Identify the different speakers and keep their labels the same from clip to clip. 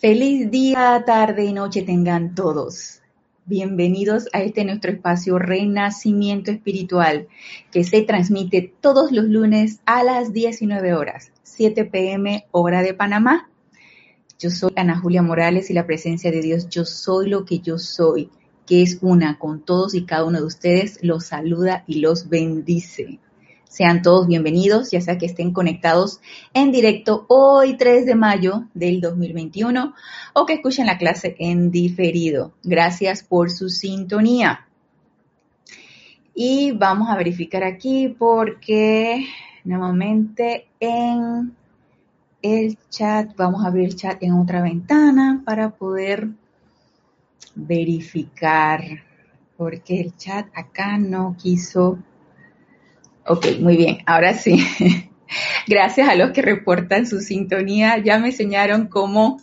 Speaker 1: Feliz día, tarde y noche tengan todos. Bienvenidos a este nuestro espacio Renacimiento Espiritual, que se transmite todos los lunes a las 19 horas, 7 pm hora de Panamá. Yo soy Ana Julia Morales y la presencia de Dios, yo soy lo que yo soy, que es una con todos y cada uno de ustedes, los saluda y los bendice. Sean todos bienvenidos, ya sea que estén conectados en directo hoy 3 de mayo del 2021 o que escuchen la clase en diferido. Gracias por su sintonía. Y vamos a verificar aquí porque nuevamente en el chat, vamos a abrir el chat en otra ventana para poder verificar, porque el chat acá no quiso Ok, muy bien, ahora sí. Gracias a los que reportan su sintonía. Ya me enseñaron cómo,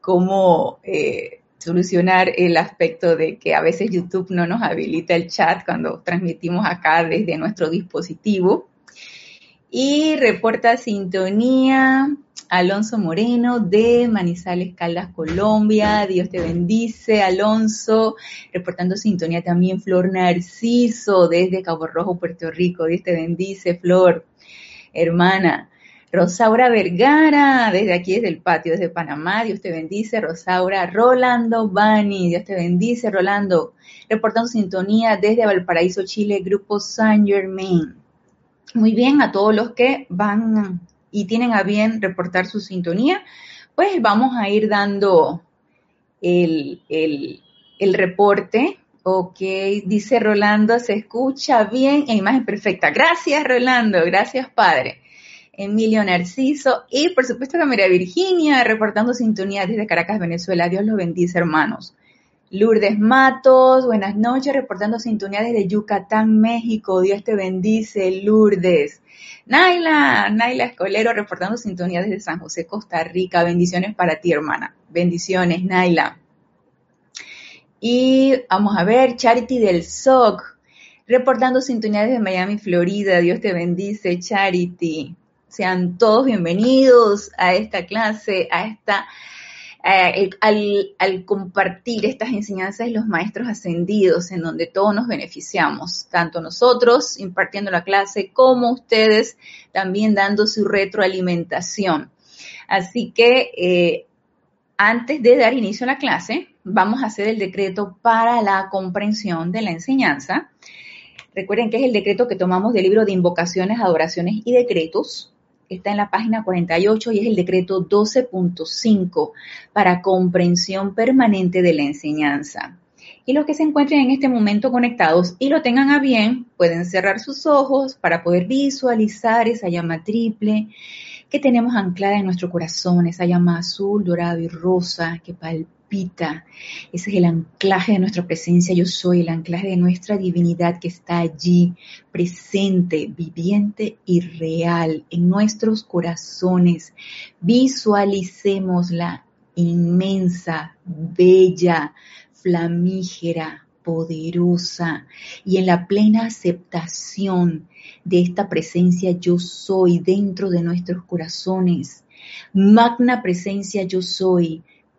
Speaker 1: cómo eh, solucionar el aspecto de que a veces YouTube no nos habilita el chat cuando transmitimos acá desde nuestro dispositivo. Y reporta sintonía Alonso Moreno de Manizales Caldas, Colombia. Dios te bendice, Alonso. Reportando sintonía también Flor Narciso desde Cabo Rojo, Puerto Rico. Dios te bendice, Flor, hermana. Rosaura Vergara, desde aquí, desde el patio, desde Panamá, Dios te bendice, Rosaura, Rolando Bani, Dios te bendice, Rolando, reportando sintonía desde Valparaíso, Chile, Grupo Saint Germain. Muy bien, a todos los que van y tienen a bien reportar su sintonía, pues vamos a ir dando el, el, reporte. Ok, dice Rolando, se escucha bien en imagen perfecta. Gracias, Rolando. Gracias, padre. Emilio Narciso y por supuesto que María Virginia reportando sintonía desde Caracas, Venezuela. Dios los bendice, hermanos. Lourdes Matos, buenas noches, reportando sintonía desde Yucatán, México. Dios te bendice, Lourdes. Naila, Naila Escolero, reportando sintonía desde San José, Costa Rica. Bendiciones para ti, hermana. Bendiciones, Naila. Y vamos a ver, Charity del SOC, reportando sintonía desde Miami, Florida. Dios te bendice, Charity. Sean todos bienvenidos a esta clase, a esta eh, al, compartir estas enseñanzas los maestros ascendidos, en donde todos nos beneficiamos, tanto nosotros impartiendo la clase como ustedes también dando su retroalimentación. Así que eh, antes de dar inicio a la clase, vamos a hacer el decreto para la comprensión de la enseñanza. Recuerden que es el decreto que tomamos del libro de invocaciones, adoraciones y decretos, está en la página 48 y es el decreto 12.5 para comprensión permanente de la enseñanza. Y los que se encuentren en este momento conectados y lo tengan a bien, pueden cerrar sus ojos para poder visualizar esa llama triple que tenemos anclada en nuestro corazón, esa llama azul, dorado y rosa que palpita ese es el anclaje de nuestra presencia, yo soy, el anclaje de nuestra divinidad que está allí, presente, viviente y real en nuestros corazones. Visualicemos la inmensa, bella, flamígera, poderosa y en la plena aceptación de esta presencia yo soy dentro de nuestros corazones. Magna presencia yo soy,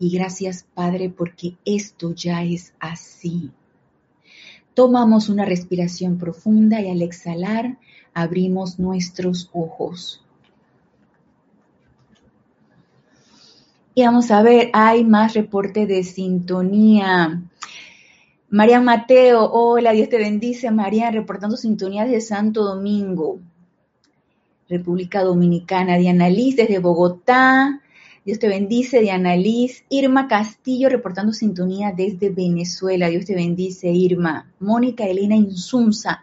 Speaker 1: Y gracias, Padre, porque esto ya es así. Tomamos una respiración profunda y al exhalar abrimos nuestros ojos. Y vamos a ver, hay más reporte de sintonía. María Mateo, hola, Dios te bendice. María, reportando sintonía de Santo Domingo, República Dominicana. Diana Liz desde Bogotá. Dios te bendice, Diana Liz. Irma Castillo, reportando sintonía desde Venezuela. Dios te bendice, Irma. Mónica Elena Insunza,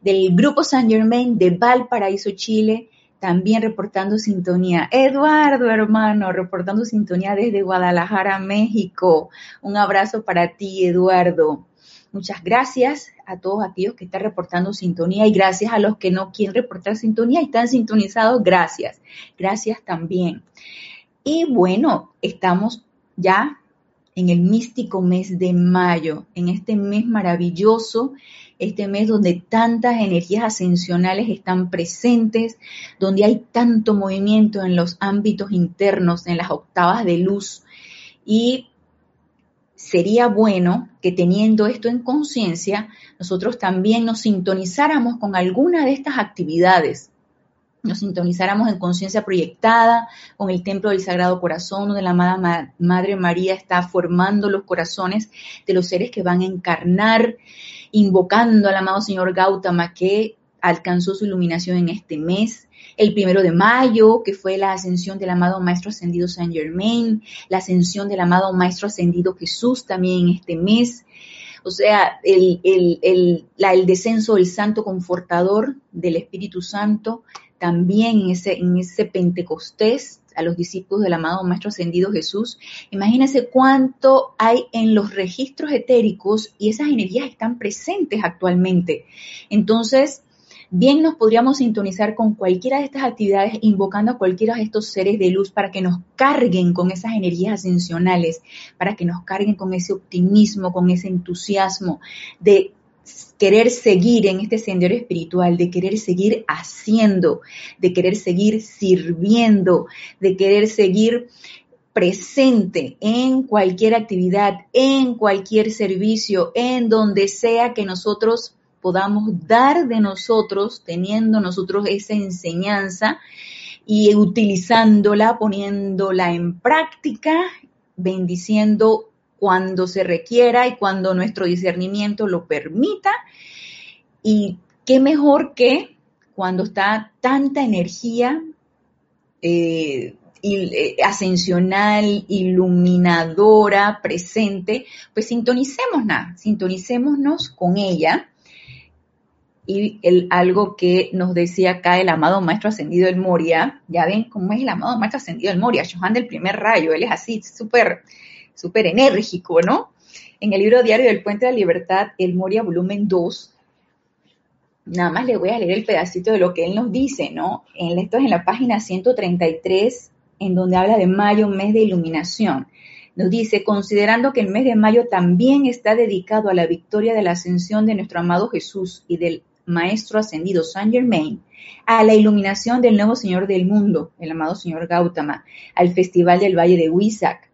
Speaker 1: del Grupo San Germain de Valparaíso, Chile también reportando sintonía. Eduardo, hermano, reportando sintonía desde Guadalajara, México. Un abrazo para ti, Eduardo. Muchas gracias a todos aquellos que están reportando sintonía y gracias a los que no quieren reportar sintonía y están sintonizados. Gracias. Gracias también. Y bueno, estamos ya en el místico mes de mayo, en este mes maravilloso este mes donde tantas energías ascensionales están presentes, donde hay tanto movimiento en los ámbitos internos, en las octavas de luz. Y sería bueno que teniendo esto en conciencia, nosotros también nos sintonizáramos con alguna de estas actividades nos sintonizáramos en conciencia proyectada con el templo del Sagrado Corazón, donde la amada Madre María está formando los corazones de los seres que van a encarnar invocando al amado Señor Gautama que alcanzó su iluminación en este mes. El primero de mayo, que fue la ascensión del amado Maestro Ascendido Saint Germain, la ascensión del amado Maestro Ascendido Jesús también en este mes. O sea, el, el, el descenso del Santo Confortador del Espíritu Santo también en ese, en ese Pentecostés a los discípulos del amado Maestro Ascendido Jesús. Imagínense cuánto hay en los registros etéricos y esas energías están presentes actualmente. Entonces, bien nos podríamos sintonizar con cualquiera de estas actividades, invocando a cualquiera de estos seres de luz para que nos carguen con esas energías ascensionales, para que nos carguen con ese optimismo, con ese entusiasmo de querer seguir en este sendero espiritual, de querer seguir haciendo, de querer seguir sirviendo, de querer seguir presente en cualquier actividad, en cualquier servicio, en donde sea que nosotros podamos dar de nosotros, teniendo nosotros esa enseñanza y utilizándola, poniéndola en práctica, bendiciendo cuando se requiera y cuando nuestro discernimiento lo permita. Y qué mejor que cuando está tanta energía eh, eh, ascensional, iluminadora, presente, pues sintonicémonos, sintonicémonos con ella. Y algo que nos decía acá el amado Maestro Ascendido del Moria, ya ven cómo es el amado Maestro Ascendido del Moria, Johan del primer rayo, él es así, súper súper enérgico, ¿no? En el libro diario del Puente de la Libertad, el Moria volumen 2, nada más le voy a leer el pedacito de lo que él nos dice, ¿no? En, esto es en la página 133, en donde habla de mayo, mes de iluminación. Nos dice, considerando que el mes de mayo también está dedicado a la victoria de la ascensión de nuestro amado Jesús y del Maestro ascendido Saint Germain, a la iluminación del nuevo Señor del mundo, el amado Señor Gautama, al Festival del Valle de Huizac,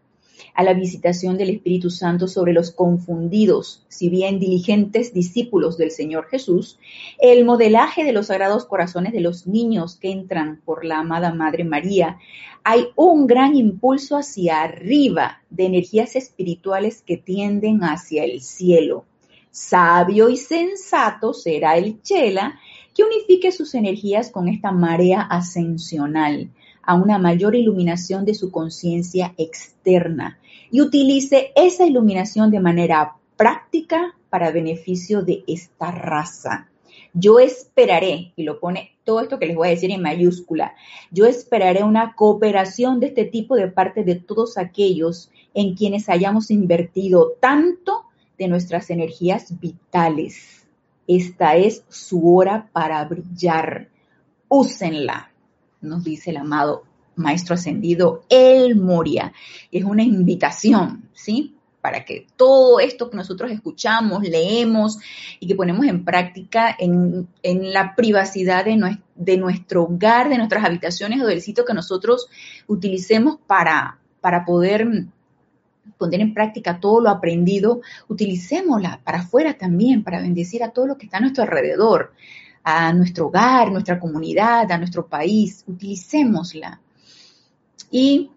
Speaker 1: a la visitación del Espíritu Santo sobre los confundidos, si bien diligentes discípulos del Señor Jesús, el modelaje de los sagrados corazones de los niños que entran por la amada Madre María, hay un gran impulso hacia arriba de energías espirituales que tienden hacia el cielo. Sabio y sensato será el Chela que unifique sus energías con esta marea ascensional a una mayor iluminación de su conciencia externa y utilice esa iluminación de manera práctica para beneficio de esta raza. Yo esperaré, y lo pone todo esto que les voy a decir en mayúscula, yo esperaré una cooperación de este tipo de parte de todos aquellos en quienes hayamos invertido tanto de nuestras energías vitales. Esta es su hora para brillar. Úsenla, nos dice el amado Maestro Ascendido El Moria. Es una invitación, ¿sí? Para que todo esto que nosotros escuchamos, leemos y que ponemos en práctica en, la privacidad de, nuestro hogar, de nuestras habitaciones o del sitio que nosotros utilicemos para, para poder poner en práctica todo lo aprendido, utilicémosla para afuera también, para bendecir a todo lo que está a nuestro alrededor, a nuestro hogar, nuestra comunidad, a nuestro país. Utilicémosla. Y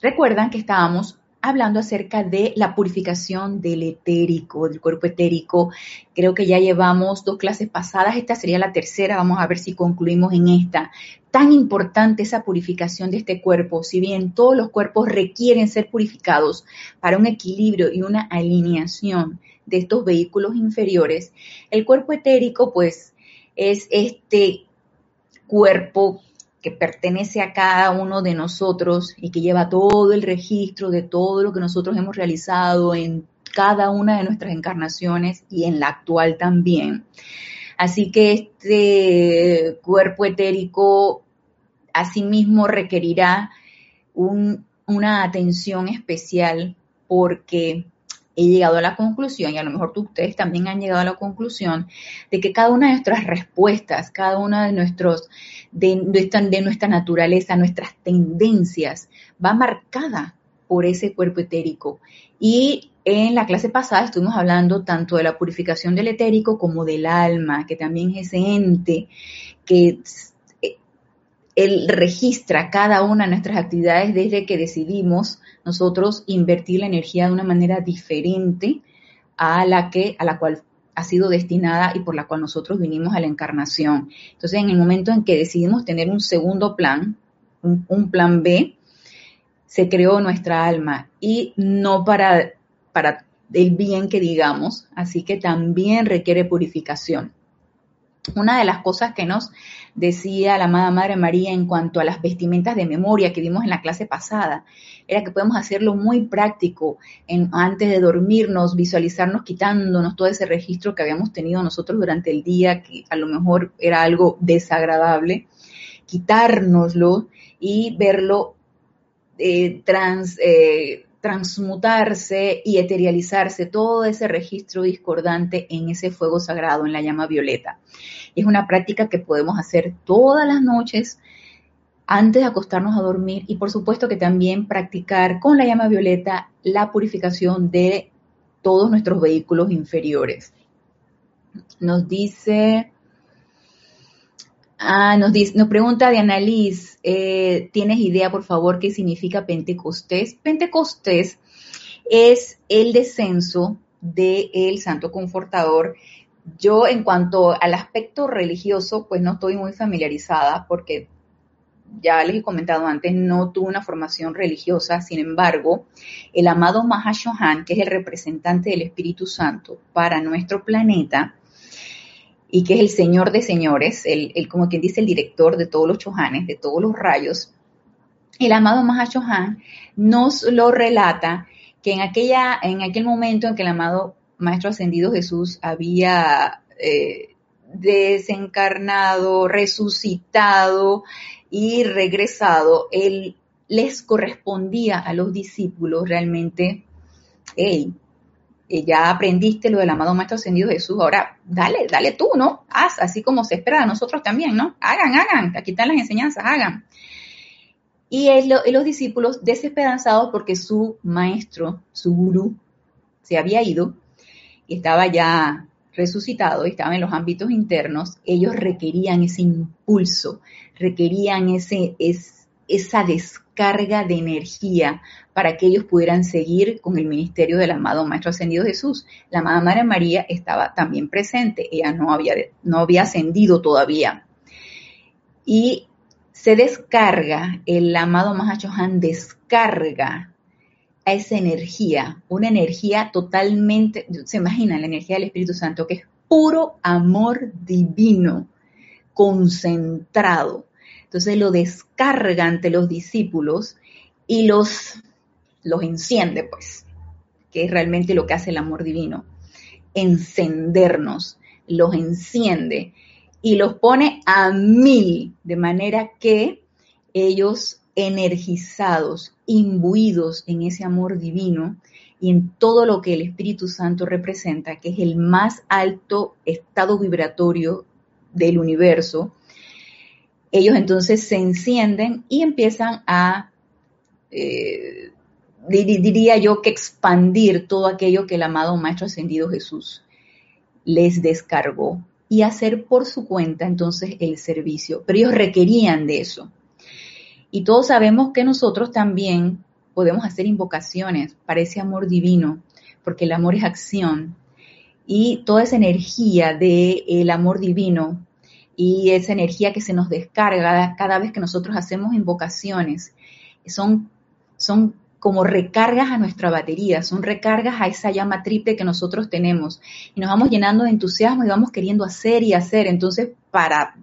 Speaker 1: recuerdan que estábamos hablando acerca de la purificación del etérico, del cuerpo etérico. Creo que ya llevamos dos clases pasadas, esta sería la tercera, vamos a ver si concluimos en esta. Tan importante esa purificación de este cuerpo, si bien todos los cuerpos requieren ser purificados para un equilibrio y una alineación de estos vehículos inferiores, el cuerpo etérico pues es este cuerpo que pertenece a cada uno de nosotros y que lleva todo el registro de todo lo que nosotros hemos realizado en cada una de nuestras encarnaciones y en la actual también. Así que este cuerpo etérico asimismo requerirá una atención especial porque he llegado a la conclusión, y a lo mejor ustedes también han llegado a la conclusión, de que cada una de nuestras respuestas, cada una de nuestros, de, de, nuestra naturaleza, nuestras tendencias, va marcada por ese cuerpo etérico. Y en la clase pasada estuvimos hablando tanto de la purificación del etérico como del alma, que también es ese ente que él registra cada una de nuestras actividades desde que decidimos nosotros invertir la energía de una manera diferente a la que a la cual ha sido destinada y por la cual nosotros vinimos a la encarnación. Entonces, en el momento en que decidimos tener un segundo plan, un, plan B, se creó nuestra alma y no para, para el bien que digamos, así que también requiere purificación. Una de las cosas que nos decía la amada Madre María en cuanto a las vestimentas de memoria que vimos en la clase pasada, era que podemos hacerlo muy práctico en, antes de dormirnos, visualizarnos quitándonos todo ese registro que habíamos tenido nosotros durante el día, que a lo mejor era algo desagradable, quitárnoslo y verlo eh, trans, eh, transmutarse y eterializarse todo ese registro discordante en ese fuego sagrado, en la llama violeta. Es una práctica que podemos hacer todas las noches antes de acostarnos a dormir y por supuesto que también practicar con la llama violeta la purificación de todos nuestros vehículos inferiores. Nos dice Ah, nos, dice, nos pregunta Diana Liz, eh, ¿tienes idea, por favor, qué significa Pentecostés? Pentecostés es el descenso del Santo Confortador. Yo, en cuanto al aspecto religioso, pues no estoy muy familiarizada porque ya les he comentado antes, no tuve una formación religiosa, sin embargo, el amado Mahashohan, que es el representante del Espíritu Santo para nuestro planeta, y que es el señor de señores, el, como quien dice el director de todos los chohanes, de todos los rayos, el amado Chohan nos lo relata que en, aquella, en aquel momento en que el amado Maestro Ascendido Jesús había eh, desencarnado, resucitado y regresado, él les correspondía a los discípulos realmente, hey, ya aprendiste lo del amado Maestro Ascendido Jesús, ahora dale, dale tú, ¿no? Haz, así como se espera de nosotros también, ¿no? Hagan, hagan, aquí están las enseñanzas, hagan. Y, los discípulos desesperanzados porque su maestro, su gurú, se había ido y estaba ya resucitado y estaba en los ámbitos internos, ellos requerían ese impulso, requerían ese, esa descarga de energía para que ellos pudieran seguir con el ministerio del amado Maestro Ascendido Jesús. La amada Madre María estaba también presente, ella no había, no había ascendido todavía. Y se descarga, el amado Han descarga a esa energía, una energía totalmente, se imagina la energía del Espíritu Santo, que es puro amor divino, concentrado. Entonces lo descarga ante los discípulos y los los enciende, pues, que es realmente lo que hace el amor divino, encendernos, los enciende y los pone a mil, de manera que ellos energizados, imbuidos en ese amor divino y en todo lo que el Espíritu Santo representa, que es el más alto estado vibratorio del universo, ellos entonces se encienden y empiezan a eh, diría yo que expandir todo aquello que el amado Maestro Ascendido Jesús les descargó y hacer por su cuenta entonces el servicio. Pero ellos requerían de eso. Y todos sabemos que nosotros también podemos hacer invocaciones para ese amor divino, porque el amor es acción. Y toda esa energía del amor divino y esa energía que se nos descarga cada vez que nosotros hacemos invocaciones, son, son como recargas a nuestra batería, son recargas a esa llama triple que nosotros tenemos. Y nos vamos llenando de entusiasmo y vamos queriendo hacer y hacer. Entonces, para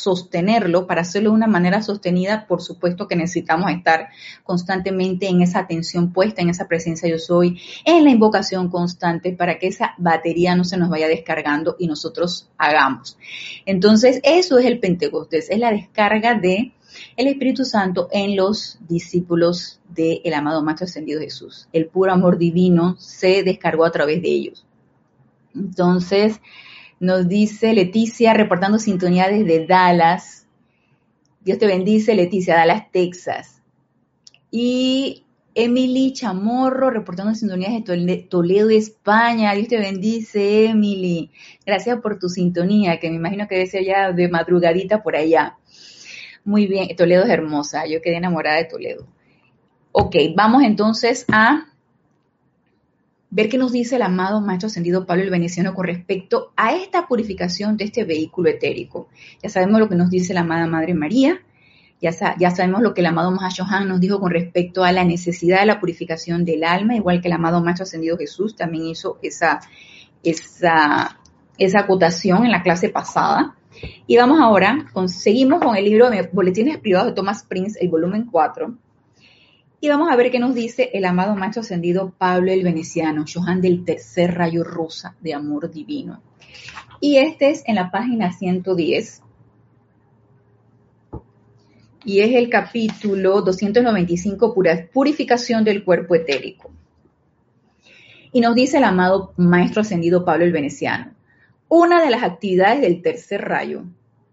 Speaker 1: sostenerlo, para hacerlo de una manera sostenida, por supuesto que necesitamos estar constantemente en esa atención puesta, en esa presencia yo soy, en la invocación constante para que esa batería no se nos vaya descargando y nosotros hagamos. Entonces, eso es el Pentecostés, es la descarga de el Espíritu Santo en los discípulos del amado Maestro Ascendido Jesús. El puro amor divino se descargó a través de ellos. Entonces, nos dice Leticia, reportando sintonía desde Dallas. Dios te bendice, Leticia, Dallas, Texas. Y Emily Chamorro, reportando sintonía desde Toledo, España. Dios te bendice, Emily. Gracias por tu sintonía, que me imagino que debe ser ya de madrugadita por allá. Muy bien, Toledo es hermosa. Yo quedé enamorada de Toledo. Ok, vamos entonces a ver qué nos dice el amado Maestro Ascendido Pablo el Veneciano con respecto a esta purificación de este vehículo etérico. Ya sabemos lo que nos dice la amada Madre María, ya, ya sabemos lo que el amado Mahashohan nos dijo con respecto a la necesidad de la purificación del alma, igual que el amado Maestro Ascendido Jesús también hizo esa, esa, esa acotación en la clase pasada. Y vamos ahora, seguimos con el libro de Boletines Privados de Thomas Prince, el volumen 4 y vamos a ver qué nos dice el amado maestro ascendido Pablo el Veneciano, Johan del tercer rayo rosa de amor divino. Y este es en la página 110. Y es el capítulo 295, purificación del cuerpo etérico. Y nos dice el amado maestro ascendido Pablo el Veneciano, una de las actividades del tercer rayo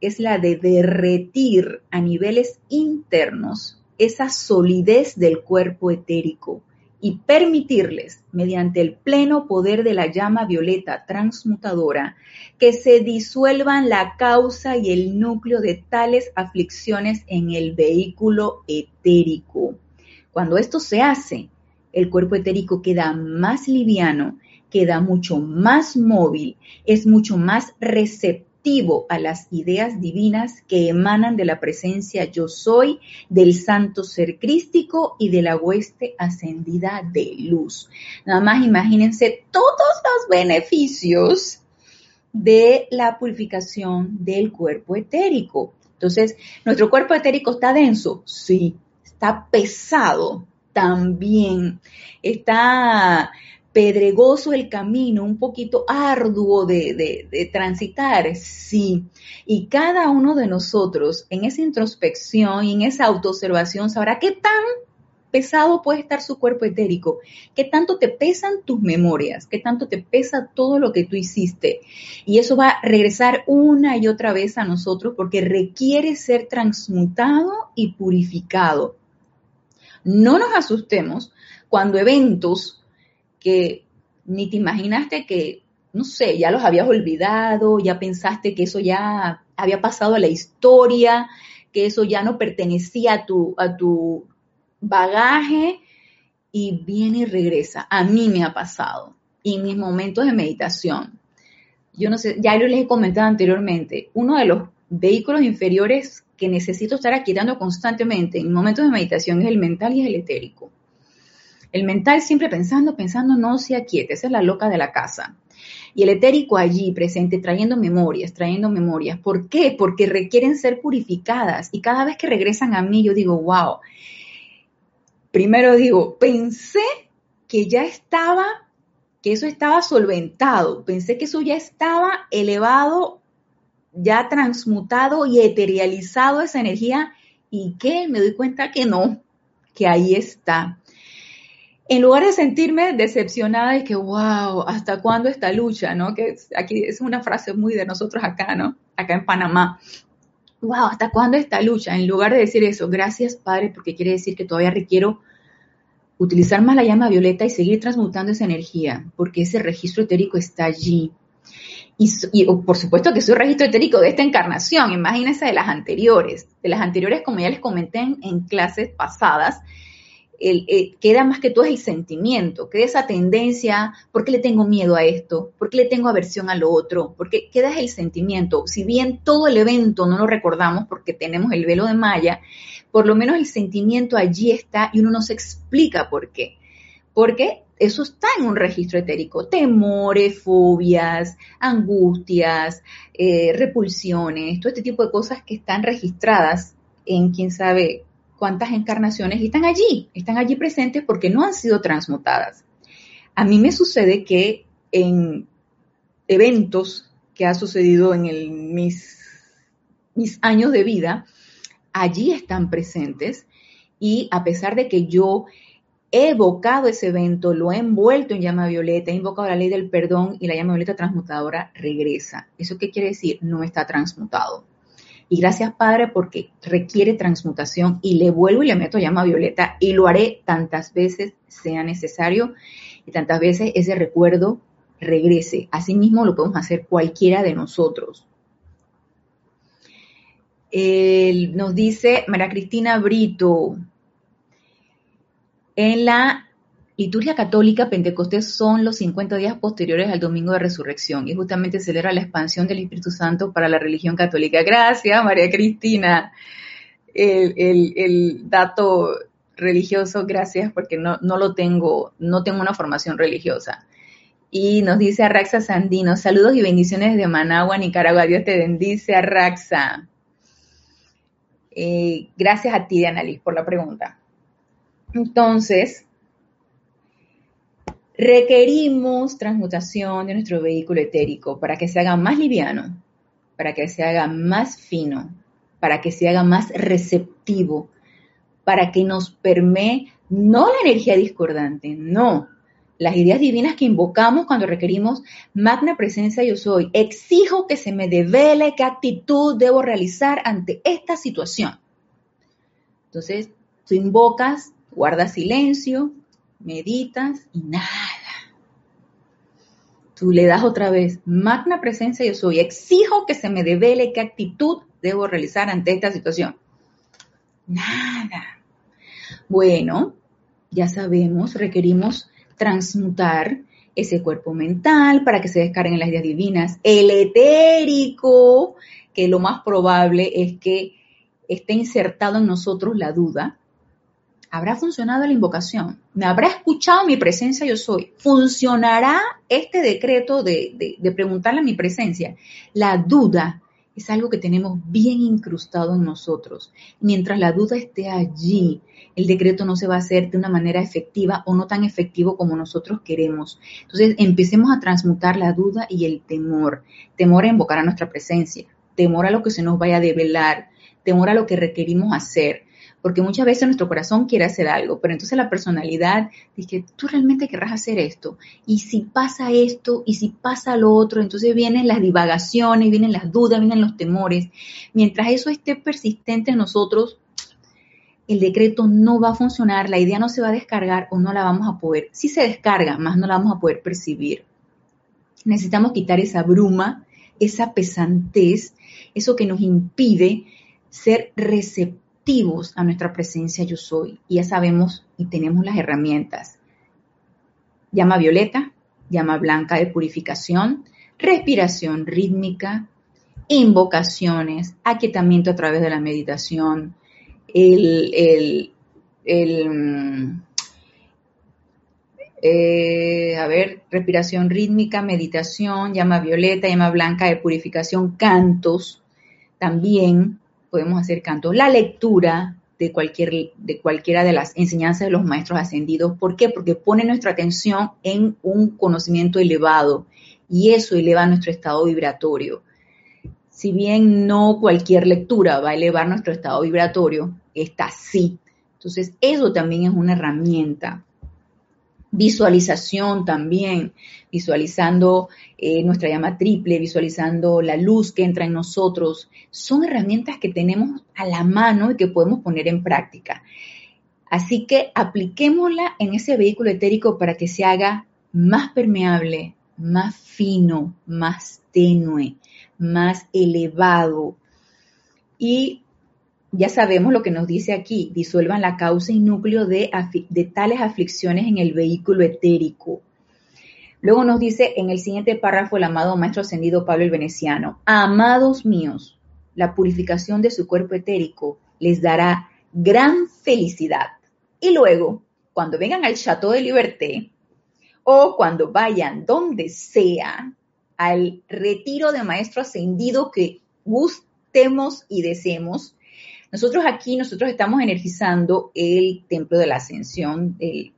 Speaker 1: es la de derretir a niveles internos esa solidez del cuerpo etérico y permitirles, mediante el pleno poder de la llama violeta transmutadora, que se disuelvan la causa y el núcleo de tales aflicciones en el vehículo etérico. Cuando esto se hace, el cuerpo etérico queda más liviano, queda mucho más móvil, es mucho más receptivo a las ideas divinas que emanan de la presencia yo soy, del santo ser crístico y de la hueste ascendida de luz. Nada más imagínense todos los beneficios de la purificación del cuerpo etérico. Entonces, ¿nuestro cuerpo etérico está denso? Sí. ¿Está pesado? También. ¿Está pedregoso el camino, un poquito arduo de, transitar, sí. Y cada uno de nosotros en esa introspección y en esa autoobservación sabrá qué tan pesado puede estar su cuerpo etérico, qué tanto te pesan tus memorias, qué tanto te pesa todo lo que tú hiciste. Y eso va a regresar una y otra vez a nosotros porque requiere ser transmutado y purificado. No nos asustemos cuando eventos que ni te imaginaste que, no sé, ya los habías olvidado, ya pensaste que eso ya había pasado a la historia, que eso ya no pertenecía a tu, a tu bagaje y viene y regresa. A mí me ha pasado en mis momentos de meditación. Yo no sé, ya les he comentado anteriormente, uno de los vehículos inferiores que necesito estar aquietando constantemente en momentos de meditación es el mental y el etérico. El mental siempre pensando, pensando, no se aquiete, esa es la loca de la casa. Y el etérico allí presente, trayendo memorias, trayendo memorias. ¿Por qué? Porque requieren ser purificadas. Y cada vez que regresan a mí, yo digo, wow. Primero digo, pensé que ya estaba, que eso estaba solventado. Pensé que eso ya estaba elevado, ya transmutado y eterializado esa energía. Y que me doy cuenta que no, que ahí está en lugar de sentirme decepcionada y que, wow, ¿hasta cuándo esta lucha? ¿no? Que aquí es una frase muy de nosotros acá, ¿no? Acá en Panamá. Wow, ¿hasta cuándo esta lucha? En lugar de decir eso, gracias Padre, porque quiere decir que todavía requiero utilizar más la llama violeta y seguir transmutando esa energía, porque ese registro etérico está allí. Y, por supuesto que soy registro etérico de esta encarnación, imagínense de las anteriores. De las anteriores, como ya les comenté en clases pasadas, eh, queda más que todo el sentimiento, queda esa tendencia, ¿por qué le tengo miedo a esto? ¿Por qué le tengo aversión a lo otro? Porque queda el sentimiento. Si bien todo el evento no lo recordamos porque tenemos el velo de Maya, por lo menos el sentimiento allí está y uno no se explica por qué. Porque eso está en un registro etérico. Temores, fobias, angustias, eh, repulsiones, todo este tipo de cosas que están registradas en quién sabe cuántas encarnaciones están allí, están allí presentes porque no han sido transmutadas. A mí me sucede que en eventos que ha sucedido en mis, mis años de vida, allí están presentes y a pesar de que yo he evocado ese evento, lo he envuelto en llama violeta, he invocado la ley del perdón y la llama violeta transmutadora regresa. ¿Eso qué quiere decir? No está transmutado. Y gracias, Padre, porque requiere transmutación y le vuelvo y le meto llama violeta y lo haré tantas veces sea necesario y tantas veces ese recuerdo regrese. Asimismo, lo podemos hacer cualquiera de nosotros. nos dice María Cristina Brito, en la liturgia católica, Pentecostés son los 50 días posteriores al Domingo de Resurrección y justamente celebra la expansión del Espíritu Santo para la religión católica. Gracias, María Cristina. El, dato religioso, gracias, porque no, no, lo tengo, no tengo una formación religiosa. Y nos dice Arraxa Sandino, saludos y bendiciones de Managua, Nicaragua. Dios te bendice, Arraxa. Eh, gracias a ti, Liz, por la pregunta. Entonces, requerimos transmutación de nuestro vehículo etérico para que se haga más liviano, para que se haga más fino, para que se haga más receptivo, para que nos permee no la energía discordante, no, las ideas divinas que invocamos cuando requerimos magna presencia yo soy. Exijo que se me devele qué actitud debo realizar ante esta situación. Entonces, tú invocas, guardas silencio, meditas nada. Tú le das otra vez, magna presencia yo soy, exijo que se me devele qué actitud debo realizar ante esta situación. Nada. Bueno, ya sabemos, requerimos transmutar ese cuerpo mental para que se descarguen las ideas divinas. El etérico, que lo más probable es que esté insertado en nosotros la duda, ¿Habrá funcionado la invocación? ¿Me habrá escuchado mi presencia yo soy? ¿Funcionará este decreto de, preguntarle a mi presencia? La duda es algo que tenemos bien incrustado en nosotros. Mientras la duda esté allí, el decreto no se va a hacer de una manera efectiva o no tan efectivo como nosotros queremos. Entonces, empecemos a transmutar la duda y el temor. Temor a invocar a nuestra presencia, temor a lo que se nos vaya a develar, temor a lo que requerimos hacer porque muchas veces nuestro corazón quiere hacer algo, pero entonces la personalidad dice, tú realmente querrás hacer esto, y si pasa esto, y si pasa lo otro, entonces vienen las divagaciones, vienen las dudas, vienen los temores. Mientras eso esté persistente en nosotros, el decreto no va a funcionar, la idea no se va a descargar o no la vamos a poder, sí se descarga, más no la vamos a poder percibir. Necesitamos quitar esa bruma, esa pesantez, eso que nos impide ser receptivos a nuestra presencia yo soy. Y ya sabemos y tenemos las herramientas. Llama violeta, llama blanca de purificación, respiración rítmica, invocaciones, aquietamiento a través de la meditación, el, eh, a ver, respiración rítmica, meditación, llama violeta, llama blanca de purificación, cantos, también podemos hacer cantos. La lectura de, cualquier, de cualquiera de las enseñanzas de los maestros ascendidos. ¿Por qué? Porque pone nuestra atención en un conocimiento elevado y eso eleva nuestro estado vibratorio. Si bien no cualquier lectura va a elevar nuestro estado vibratorio, esta sí. Entonces, eso también es una herramienta visualización también, visualizando eh, nuestra llama triple, visualizando la luz que entra en nosotros, son herramientas que tenemos a la mano y que podemos poner en práctica. Así que apliquémosla en ese vehículo etérico para que se haga más permeable, más fino, más tenue, más elevado. Y ya sabemos lo que nos dice aquí, disuelvan la causa y núcleo de, de tales aflicciones en el vehículo etérico. Luego nos dice en el siguiente párrafo el amado Maestro Ascendido Pablo el Veneciano, amados míos, la purificación de su cuerpo etérico les dará gran felicidad. Y luego, cuando vengan al Chateau de Liberté o cuando vayan donde sea al retiro de Maestro Ascendido que gustemos y deseemos, nosotros aquí, nosotros estamos energizando el Templo de la Ascensión en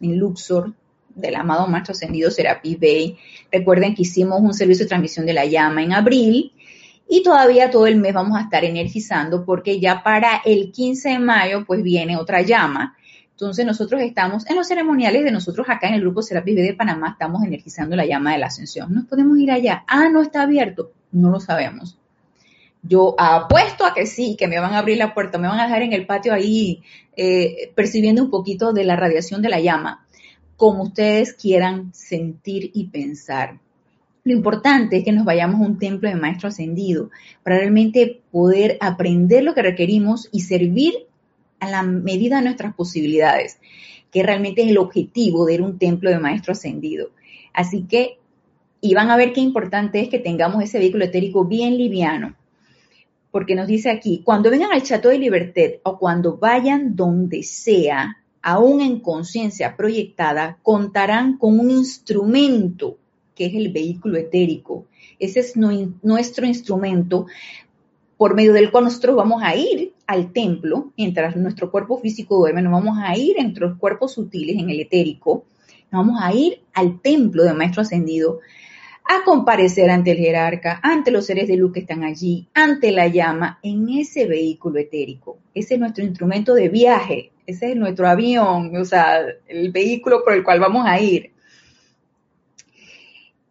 Speaker 1: Luxor, del amado Maestro Ascendido Serapis Bay. Recuerden que hicimos un servicio de transmisión de la llama en abril y todavía todo el mes vamos a estar energizando porque ya para el 15 de mayo pues viene otra llama. Entonces nosotros estamos en los ceremoniales de nosotros acá en el grupo Serapis Bay de Panamá, estamos energizando la llama de la ascensión. ¿Nos podemos ir allá? Ah, no está abierto. No lo sabemos. Yo apuesto a que sí, que me van a abrir la puerta, me van a dejar en el patio ahí eh, percibiendo un poquito de la radiación de la llama, como ustedes quieran sentir y pensar. Lo importante es que nos vayamos a un templo de maestro ascendido para realmente poder aprender lo que requerimos y servir a la medida de nuestras posibilidades, que realmente es el objetivo de ir a un templo de maestro ascendido. Así que, y van a ver qué importante es que tengamos ese vehículo etérico bien liviano, porque nos dice aquí, cuando vengan al Chateau de Liberté o cuando vayan donde sea, aún en conciencia proyectada, contarán con un instrumento que es el vehículo etérico. Ese es nuestro instrumento por medio del cual nosotros vamos a ir al templo, mientras nuestro cuerpo físico duerme, nos vamos a ir entre los cuerpos sutiles, en el etérico, nos vamos a ir al templo del Maestro Ascendido a comparecer ante el jerarca, ante los seres de luz que están allí, ante la llama, en ese vehículo etérico. Ese es nuestro instrumento de viaje, ese es nuestro avión, o sea, el vehículo por el cual vamos a ir.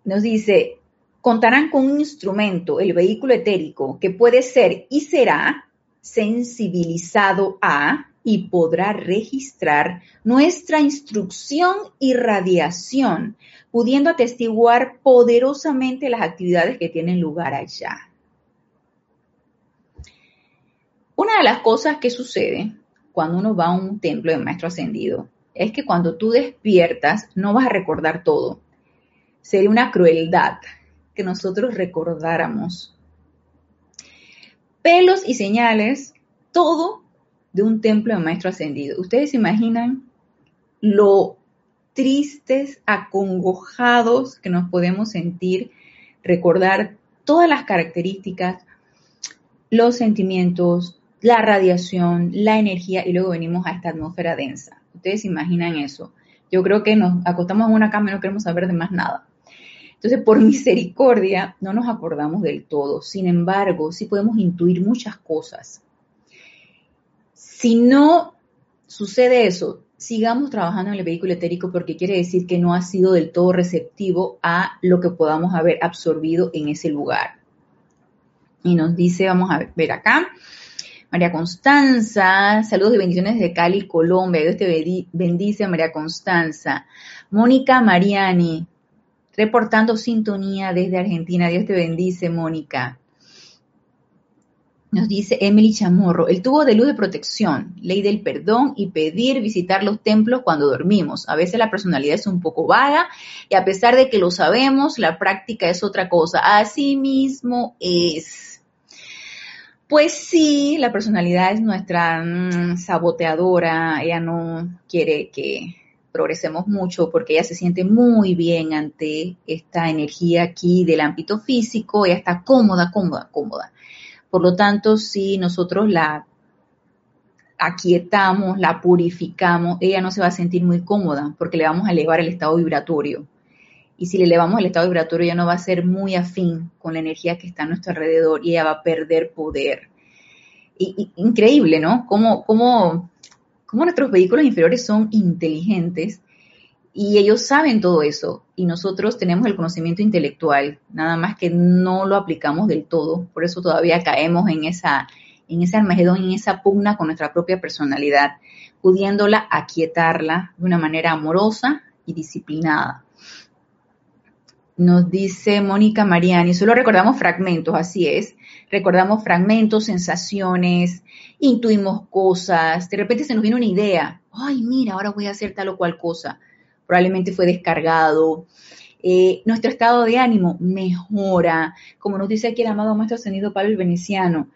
Speaker 1: Nos dice, contarán con un instrumento, el vehículo etérico, que puede ser y será sensibilizado a y podrá registrar nuestra instrucción y radiación, pudiendo atestiguar poderosamente las actividades que tienen lugar allá. Una de las cosas que sucede cuando uno va a un templo de maestro ascendido es que cuando tú despiertas no vas a recordar todo. Sería una crueldad que nosotros recordáramos. Pelos y señales, todo de un templo de maestro ascendido. Ustedes se imaginan lo tristes, acongojados que nos podemos sentir, recordar todas las características, los sentimientos, la radiación, la energía y luego venimos a esta atmósfera densa. Ustedes se imaginan eso. Yo creo que nos acostamos en una cama y no queremos saber de más nada. Entonces, por misericordia, no nos acordamos del todo. Sin embargo, sí podemos intuir muchas cosas. Si no sucede eso, sigamos trabajando en el vehículo etérico porque quiere decir que no ha sido del todo receptivo a lo que podamos haber absorbido en ese lugar. Y nos dice, vamos a ver acá, María Constanza, saludos y bendiciones de Cali, Colombia. Dios te bendice, María Constanza. Mónica Mariani, reportando sintonía desde Argentina. Dios te bendice, Mónica. Nos dice Emily Chamorro, el tubo de luz de protección, ley del perdón y pedir visitar los templos cuando dormimos. A veces la personalidad es un poco vaga y a pesar de que lo sabemos, la práctica es otra cosa. Así mismo es. Pues sí, la personalidad es nuestra mm, saboteadora, ella no quiere que progresemos mucho porque ella se siente muy bien ante esta energía aquí del ámbito físico, ella está cómoda, cómoda, cómoda. Por lo tanto, si nosotros la aquietamos, la purificamos, ella no se va a sentir muy cómoda porque le vamos a elevar el estado vibratorio. Y si le elevamos el estado vibratorio, ya no va a ser muy afín con la energía que está a nuestro alrededor y ella va a perder poder. Y, increíble, ¿no? Cómo, cómo nuestros vehículos inferiores son inteligentes y ellos saben todo eso y nosotros tenemos el conocimiento intelectual, nada más que no lo aplicamos del todo, por eso todavía caemos en esa en ese armagedón, en esa pugna con nuestra propia personalidad, pudiéndola aquietarla de una manera amorosa y disciplinada. Nos dice Mónica Mariani, solo recordamos fragmentos, así es. Recordamos fragmentos, sensaciones, intuimos cosas, de repente se nos viene una idea, ay, mira, ahora voy a hacer tal o cual cosa. Probablemente fue descargado. Eh, nuestro estado de ánimo mejora, como nos dice aquí el amado Maestro Ascendido Pablo el Veneciano.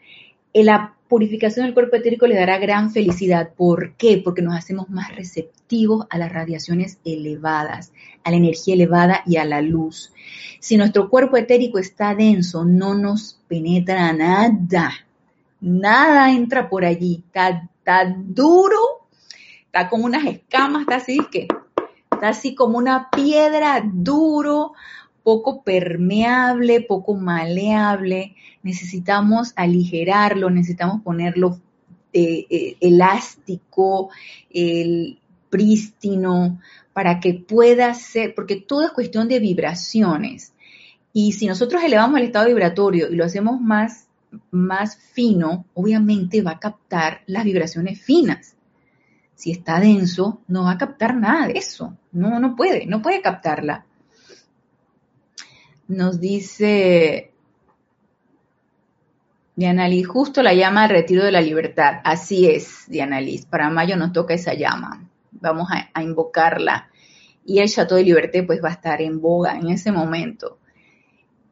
Speaker 1: La purificación del cuerpo etérico le dará gran felicidad. ¿Por qué? Porque nos hacemos más receptivos a las radiaciones elevadas, a la energía elevada y a la luz. Si nuestro cuerpo etérico está denso, no nos penetra nada. Nada entra por allí. Está, está duro, está con unas escamas, está así que así como una piedra duro, poco permeable, poco maleable. Necesitamos aligerarlo, necesitamos ponerlo eh, eh, elástico, el prístino, para que pueda ser, porque todo es cuestión de vibraciones. Y si nosotros elevamos el estado vibratorio y lo hacemos más, más fino, obviamente va a captar las vibraciones finas. Si está denso, no va a captar nada de eso. No, no puede, no puede captarla. Nos dice Diana Liz, justo la llama de retiro de la libertad. Así es, Diana Liz. Para mayo nos toca esa llama. Vamos a, invocarla. Y el Chateau de Liberté pues va a estar en boga en ese momento.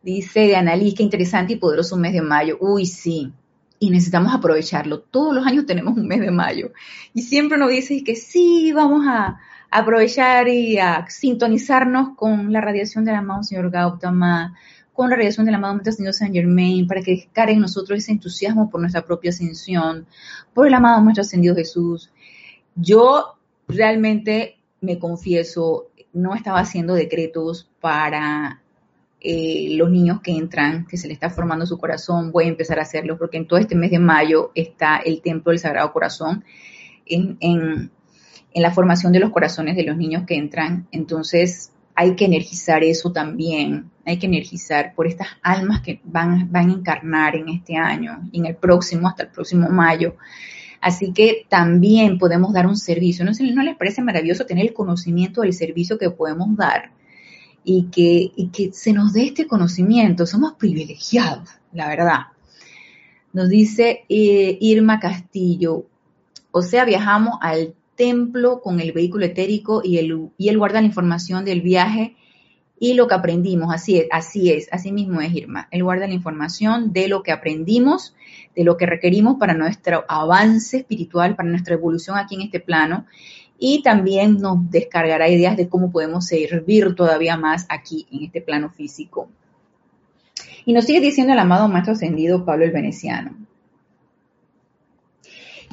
Speaker 1: Dice Diana Liz, qué interesante y poderoso mes de mayo. Uy, sí. Y necesitamos aprovecharlo. Todos los años tenemos un mes de mayo. Y siempre nos dice que sí, vamos a, aprovechar y a sintonizarnos con la radiación del amado Señor Gautama, con la radiación del amado Maestro Señor Saint Germain, para que descargue nosotros ese entusiasmo por nuestra propia ascensión, por el amado Maestro Ascendido Jesús. Yo realmente me confieso, no estaba haciendo decretos para eh, los niños que entran, que se le está formando su corazón, voy a empezar a hacerlos porque en todo este mes de mayo está el Templo del Sagrado Corazón en en la formación de los corazones de los niños que entran. Entonces hay que energizar eso también, hay que energizar por estas almas que van, van a encarnar en este año y en el próximo, hasta el próximo mayo. Así que también podemos dar un servicio. ¿No, ¿No les parece maravilloso tener el conocimiento del servicio que podemos dar? Y que, y que se nos dé este conocimiento. Somos privilegiados, la verdad. Nos dice eh, Irma Castillo, o sea, viajamos al templo con el vehículo etérico y él, y guarda la información del viaje y lo que aprendimos. Así es, así es, así mismo es Irma. Él guarda la información de lo que aprendimos, de lo que requerimos para nuestro avance espiritual, para nuestra evolución aquí en este plano. Y también nos descargará ideas de cómo podemos servir todavía más aquí en este plano físico. Y nos sigue diciendo el amado Maestro Ascendido Pablo el Veneciano.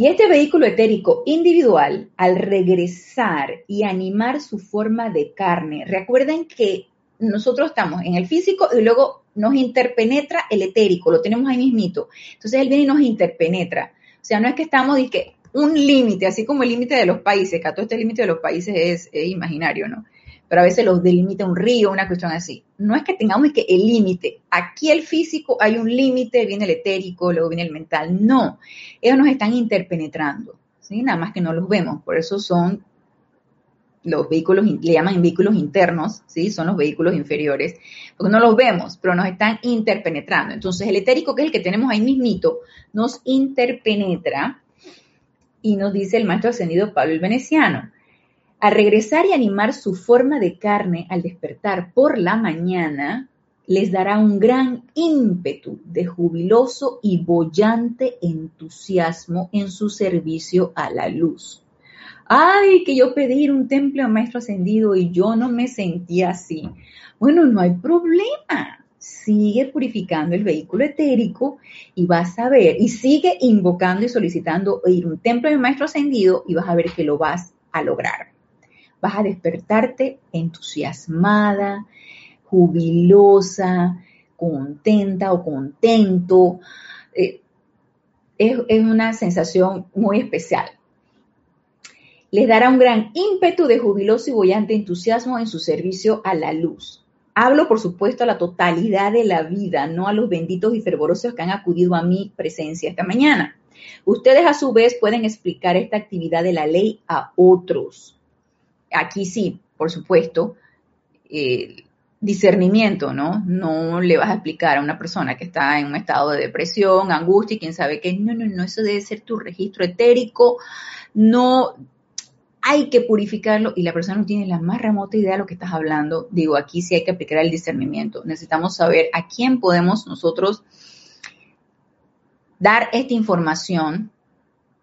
Speaker 1: Y este vehículo etérico individual, al regresar y animar su forma de carne, recuerden que nosotros estamos en el físico y luego nos interpenetra el etérico, lo tenemos ahí mismito. Entonces él viene y nos interpenetra. O sea, no es que estamos y que un límite, así como el límite de los países, que todo este límite de los países es, es imaginario, ¿no? Pero a veces los delimita un río, una cuestión así. No es que tengamos que el límite. Aquí el físico hay un límite, viene el etérico, luego viene el mental. No, ellos nos están interpenetrando, ¿sí? Nada más que no los vemos. Por eso son los vehículos, le llaman vehículos internos, ¿sí? Son los vehículos inferiores, porque no los vemos, pero nos están interpenetrando. Entonces el etérico, que es el que tenemos ahí mismito, nos interpenetra y nos dice el maestro ascendido Pablo el Veneciano a regresar y animar su forma de carne al despertar por la mañana, les dará un gran ímpetu de jubiloso y bollante entusiasmo en su servicio a la luz. Ay, que yo pedir un templo a maestro ascendido y yo no me sentía así. Bueno, no hay problema. Sigue purificando el vehículo etérico y vas a ver, y sigue invocando y solicitando ir un templo de maestro ascendido y vas a ver que lo vas a lograr vas a despertarte entusiasmada, jubilosa, contenta o contento. Eh, es, es una sensación muy especial. Les dará un gran ímpetu de jubiloso y bollante entusiasmo en su servicio a la luz. Hablo, por supuesto, a la totalidad de la vida, no a los benditos y fervorosos que han acudido a mi presencia esta mañana. Ustedes, a su vez, pueden explicar esta actividad de la ley a otros aquí sí, por supuesto, eh, discernimiento, ¿no? No le vas a explicar a una persona que está en un estado de depresión, angustia y quién sabe qué, no, no, no, eso debe ser tu registro etérico, no, hay que purificarlo y la persona no tiene la más remota idea de lo que estás hablando. Digo, aquí sí hay que aplicar el discernimiento. Necesitamos saber a quién podemos nosotros dar esta información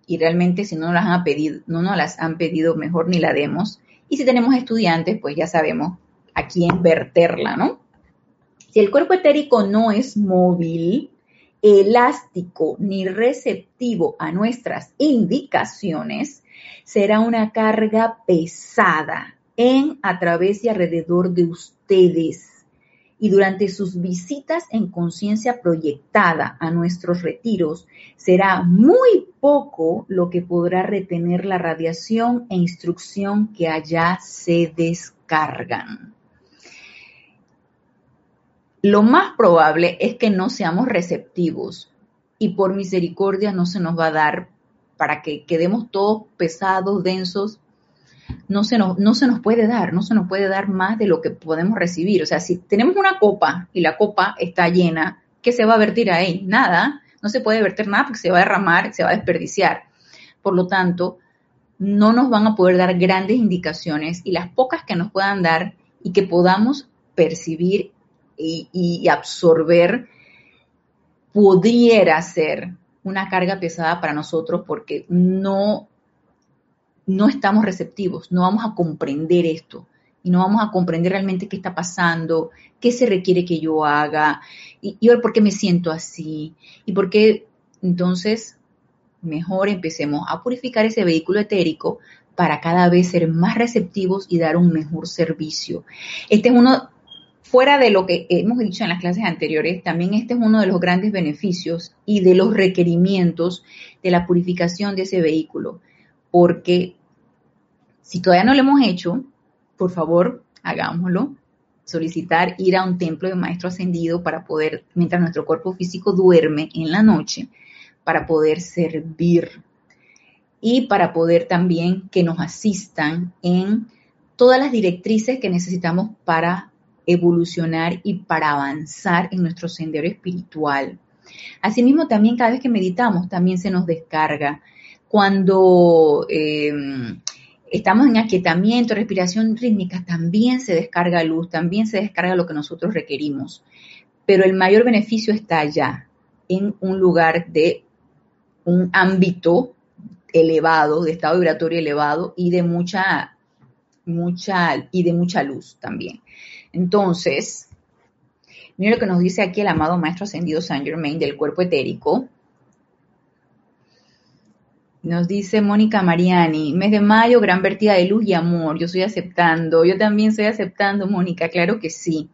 Speaker 1: y realmente si no nos las han pedido, no nos las han pedido, mejor ni la demos. Y si tenemos estudiantes, pues ya sabemos a quién verterla, ¿no? Si el cuerpo etérico no es móvil, elástico ni receptivo a nuestras indicaciones, será una carga pesada en, a través y alrededor de ustedes. Y durante sus visitas en conciencia proyectada a nuestros retiros, será muy poco lo que podrá retener la radiación e instrucción que allá se descargan lo más probable es que no seamos receptivos y por misericordia no se nos va a dar para que quedemos todos pesados, densos. No se, nos, no se nos puede dar, no se nos puede dar más de lo que podemos recibir. O sea, si tenemos una copa y la copa está llena, ¿qué se va a vertir ahí? Nada, no se puede verter nada porque se va a derramar, se va a desperdiciar. Por lo tanto, no nos van a poder dar grandes indicaciones y las pocas que nos puedan dar y que podamos percibir y, absorber pudiera ser una carga pesada para nosotros porque no, no estamos receptivos, no vamos a comprender esto y no vamos a comprender realmente qué está pasando, qué se requiere que yo haga y, por qué me siento así y por qué entonces mejor empecemos a purificar ese vehículo etérico para cada vez ser más receptivos y dar un mejor servicio. Este es uno Fuera de lo que hemos dicho en las clases anteriores, también este es uno de los grandes beneficios y de los requerimientos de la purificación de ese vehículo, porque si todavía no lo hemos hecho, por favor, hagámoslo. Solicitar ir a un templo de maestro ascendido para poder, mientras nuestro cuerpo físico duerme en la noche, para poder servir y para poder también que nos asistan en todas las directrices que necesitamos para evolucionar y para avanzar en nuestro sendero espiritual. Asimismo, también cada vez que meditamos, también se nos descarga. Cuando em, estamos en aquietamiento, respiración rítmica, también se descarga luz, también se descarga lo que nosotros requerimos. Pero el mayor beneficio está allá, en un lugar de un ámbito elevado, de estado vibratorio elevado y de mucha, mucha, y de mucha luz también. Entonces, mira lo que nos dice aquí el amado Maestro Ascendido Saint Germain del cuerpo etérico. Nos dice Mónica Mariani, mes de mayo, gran vertida de luz y amor. Yo estoy aceptando, yo también estoy aceptando, Mónica, claro que sí.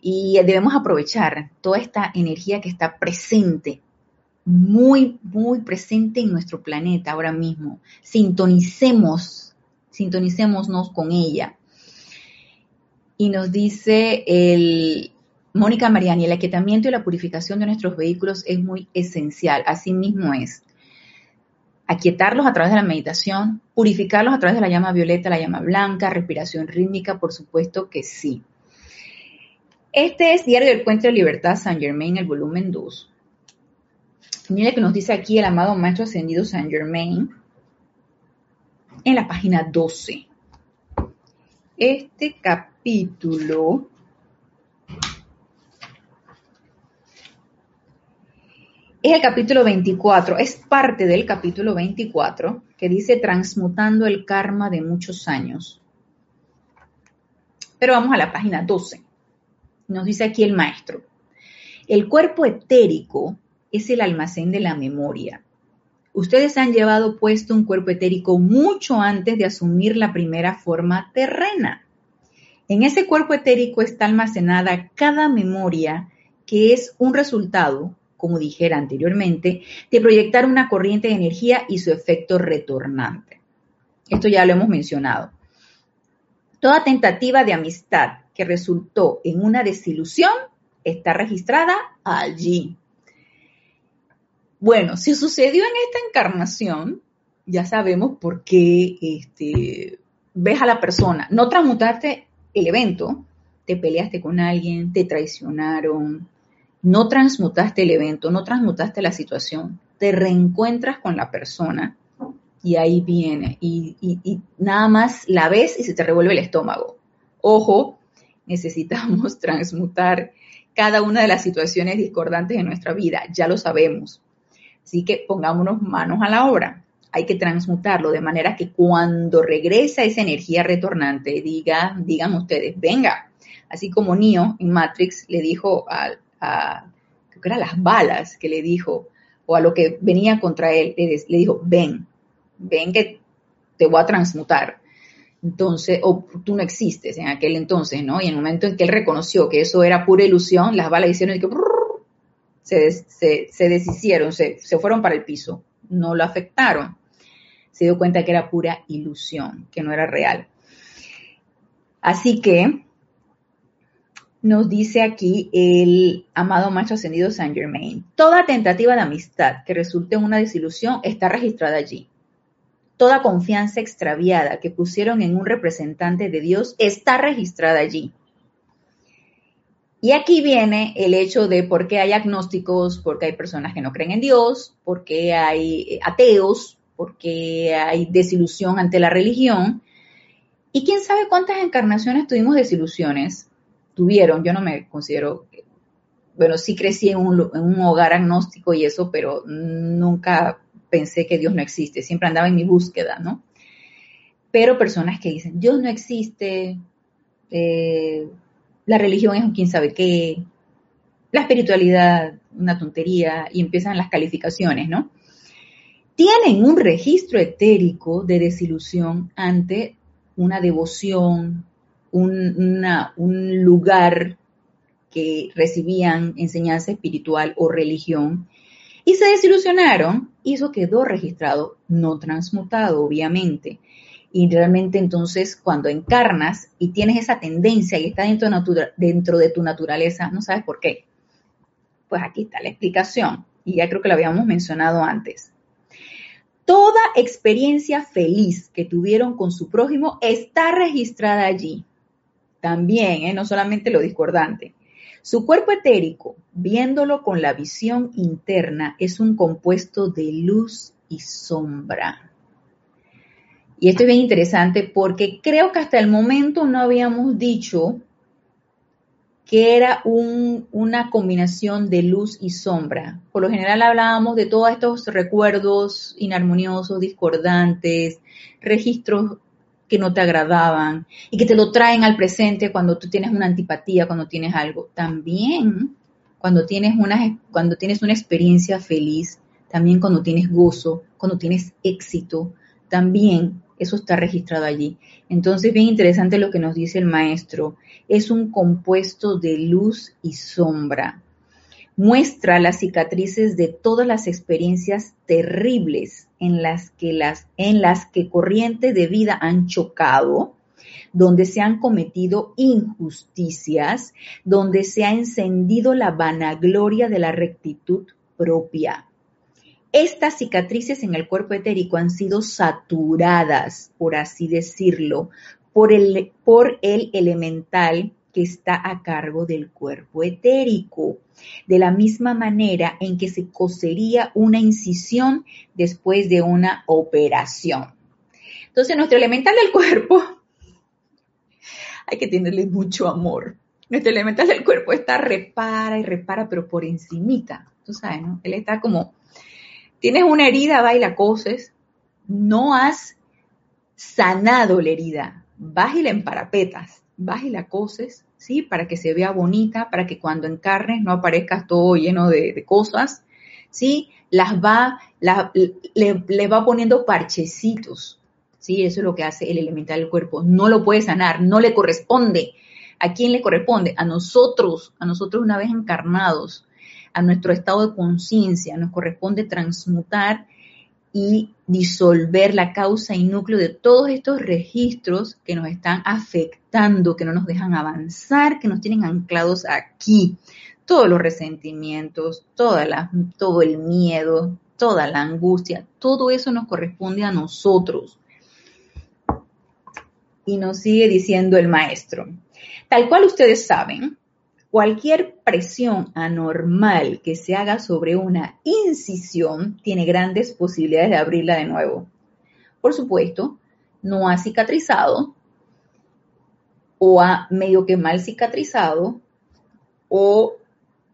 Speaker 1: Y debemos aprovechar toda esta energía que está presente, muy, muy presente en nuestro planeta ahora mismo. Sintonicemos, sintonicémonos con ella. Y nos dice el Mónica Mariani, el aquietamiento y la purificación de nuestros vehículos es muy esencial. Así mismo es. Aquietarlos a través de la meditación, purificarlos a través de la llama violeta, la llama blanca, respiración rítmica, por supuesto que sí. Este es Diario del Puente de Libertad San Germain, el volumen 2. Mira que nos dice aquí el amado Maestro Ascendido San Germain en la página 12. Este capítulo es el capítulo 24, es parte del capítulo 24 que dice transmutando el karma de muchos años. Pero vamos a la página 12. Nos dice aquí el maestro. El cuerpo etérico es el almacén de la memoria Ustedes han llevado puesto un cuerpo etérico mucho antes de asumir la primera forma terrena. En ese cuerpo etérico está almacenada cada memoria que es un resultado, como dijera anteriormente, de proyectar una corriente de energía y su efecto retornante. Esto ya lo hemos mencionado. Toda tentativa de amistad que resultó en una desilusión está registrada allí. Bueno, si sucedió en esta encarnación, ya sabemos por qué este, ves a la persona. No transmutaste el evento, te peleaste con alguien, te traicionaron, no transmutaste el evento, no transmutaste la situación, te reencuentras con la persona y ahí viene y, nada más la ves y se te revuelve el estómago. Ojo, necesitamos transmutar cada una de las situaciones discordantes de nuestra vida, ya lo sabemos. Así que pongámonos manos a la obra. Hay que transmutarlo de manera que cuando regresa esa energía retornante, diga, digan ustedes, venga, así como Neo en Matrix le dijo a, a creo que eran las balas que le dijo, o a lo que venía contra él, le, dijo, ven, ven que te voy a transmutar entonces, o tú no existes en aquel entonces, ¿no? Y en el momento en que él reconoció que eso era pura ilusión, las balas hicieron que se, se, deshicieron, se, se fueron para el piso, no lo afectaron. Se dio cuenta que era pura ilusión, que no era real. Así que nos dice aquí el amado macho ascendido Saint Germain, toda tentativa de amistad que resulte en una desilusión está registrada allí toda confianza extraviada que pusieron en un representante de Dios está registrada allí. Y aquí viene el hecho de por qué hay agnósticos, por qué hay personas que no creen en Dios, por qué hay ateos, por qué hay desilusión ante la religión. Y quién sabe cuántas encarnaciones tuvimos desilusiones. Tuvieron, yo no me considero, bueno, sí crecí en un, en un hogar agnóstico y eso, pero nunca pensé que Dios no existe, siempre andaba en mi búsqueda, ¿no? Pero personas que dicen, Dios no existe, eh, la religión es un quién sabe qué, la espiritualidad, una tontería, y empiezan las calificaciones, ¿no? Tienen un registro etérico de desilusión ante una devoción, un, lugar que recibían enseñanza espiritual o religión, y se desilusionaron y eso quedó registrado, no transmutado, obviamente. Y realmente entonces cuando encarnas y tienes esa tendencia y está dentro de, dentro de tu naturaleza, no sabes por qué. Pues aquí está la explicación y ya creo que lo habíamos mencionado antes. Toda experiencia feliz que tuvieron con su prójimo está registrada allí. También, ¿eh? no solamente lo discordante. Su cuerpo etérico, viéndolo con la visión interna, es un compuesto de luz y sombra. Y esto es bien interesante porque creo que hasta el momento no habíamos dicho que era una combinación de luz y sombra. Por lo general hablábamos de todos estos recuerdos inarmoniosos, discordantes, registros que no te agradaban y que te lo traen al presente cuando tú tienes una antipatía, cuando tienes algo. También cuando tienes una, cuando tienes una experiencia feliz, también cuando tienes gozo, cuando tienes éxito, también eso está registrado allí. Entonces, bien interesante lo que nos dice el maestro. Es un compuesto de luz y sombra muestra las cicatrices de todas las experiencias terribles en las que, las, en las que corrientes de vida han chocado, donde se han cometido injusticias, donde se ha encendido la vanagloria de la rectitud propia. Estas cicatrices en el cuerpo etérico han sido saturadas, por así decirlo, por el, por el elemental que está a cargo del cuerpo etérico, de la misma manera en que se cosería una incisión después de una operación. Entonces, nuestro elemental del cuerpo, hay que tenerle mucho amor. Nuestro elemental del cuerpo está repara y repara, pero por encimita. Tú sabes, ¿no? Él está como, tienes una herida, va y la coses, no has sanado la herida, vas y la emparapetas vas y la coses, ¿sí? Para que se vea bonita, para que cuando encarnes no aparezcas todo lleno de, cosas, ¿sí? Las va, le, va poniendo parchecitos, ¿sí? Eso es lo que hace el elemental del cuerpo. No lo puede sanar, no le corresponde. ¿A quién le corresponde? A nosotros, a nosotros una vez encarnados, a nuestro estado de conciencia, nos corresponde transmutar y disolver la causa y núcleo de todos estos registros que nos están afectando, que no nos dejan avanzar, que nos tienen anclados aquí. Todos los resentimientos, todo el miedo, toda la angustia, todo eso nos corresponde a nosotros. Y nos sigue diciendo el maestro. Tal cual ustedes saben, cualquier presión anormal que se haga sobre una incisión tiene grandes posibilidades de abrirla de nuevo. Por supuesto, no ha cicatrizado o ha medio que mal cicatrizado o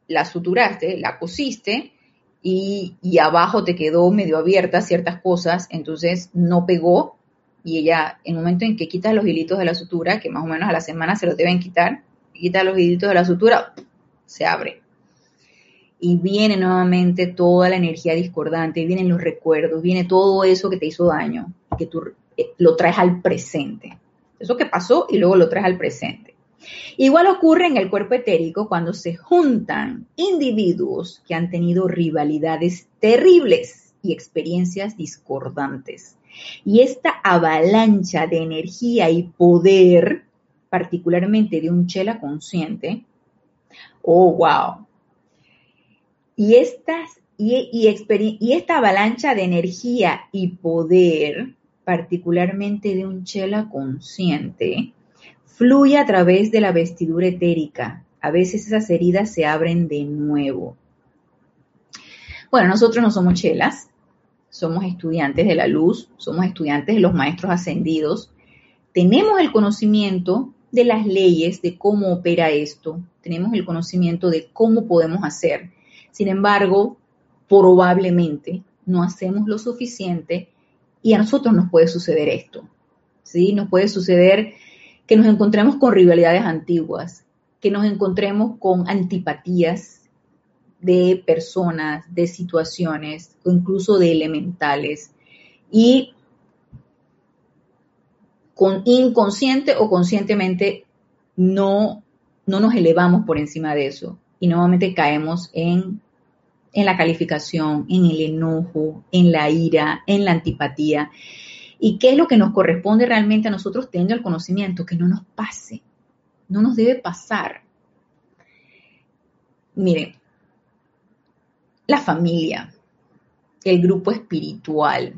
Speaker 1: la suturaste, la cosiste y, y, abajo te quedó medio abierta ciertas cosas, entonces no pegó y ella, en el momento en que quitas los hilitos de la sutura, que más o menos a la semana se los deben quitar, quita los hilitos de la sutura, se abre. Y viene nuevamente toda la energía discordante, vienen los recuerdos, viene todo eso que te hizo daño, que tú eh, lo traes al presente. Eso que pasó y luego lo traes al presente. Igual ocurre en el cuerpo etérico cuando se juntan individuos que han tenido rivalidades terribles y experiencias discordantes. Y esta avalancha de energía y poder, particularmente de un chela consciente, oh, wow. Y, estas, y, y esta avalancha de energía y poder, particularmente de un chela consciente, fluye a través de la vestidura etérica. A veces esas heridas se abren de nuevo. Bueno, nosotros no somos chelas, somos estudiantes de la luz, somos estudiantes de los maestros ascendidos. Tenemos el conocimiento de las leyes, de cómo opera esto, tenemos el conocimiento de cómo podemos hacer. Sin embargo, probablemente no hacemos lo suficiente y a nosotros nos puede suceder esto. ¿sí? Nos puede suceder que nos encontremos con rivalidades antiguas, que nos encontremos con antipatías de personas, de situaciones o incluso de elementales. Y con inconsciente o conscientemente no, no nos elevamos por encima de eso y nuevamente caemos en, en la calificación, en el enojo, en la ira, en la antipatía. ¿Y qué es lo que nos corresponde realmente a nosotros teniendo el conocimiento? Que no nos pase, no nos debe pasar. Miren, la familia, el grupo espiritual,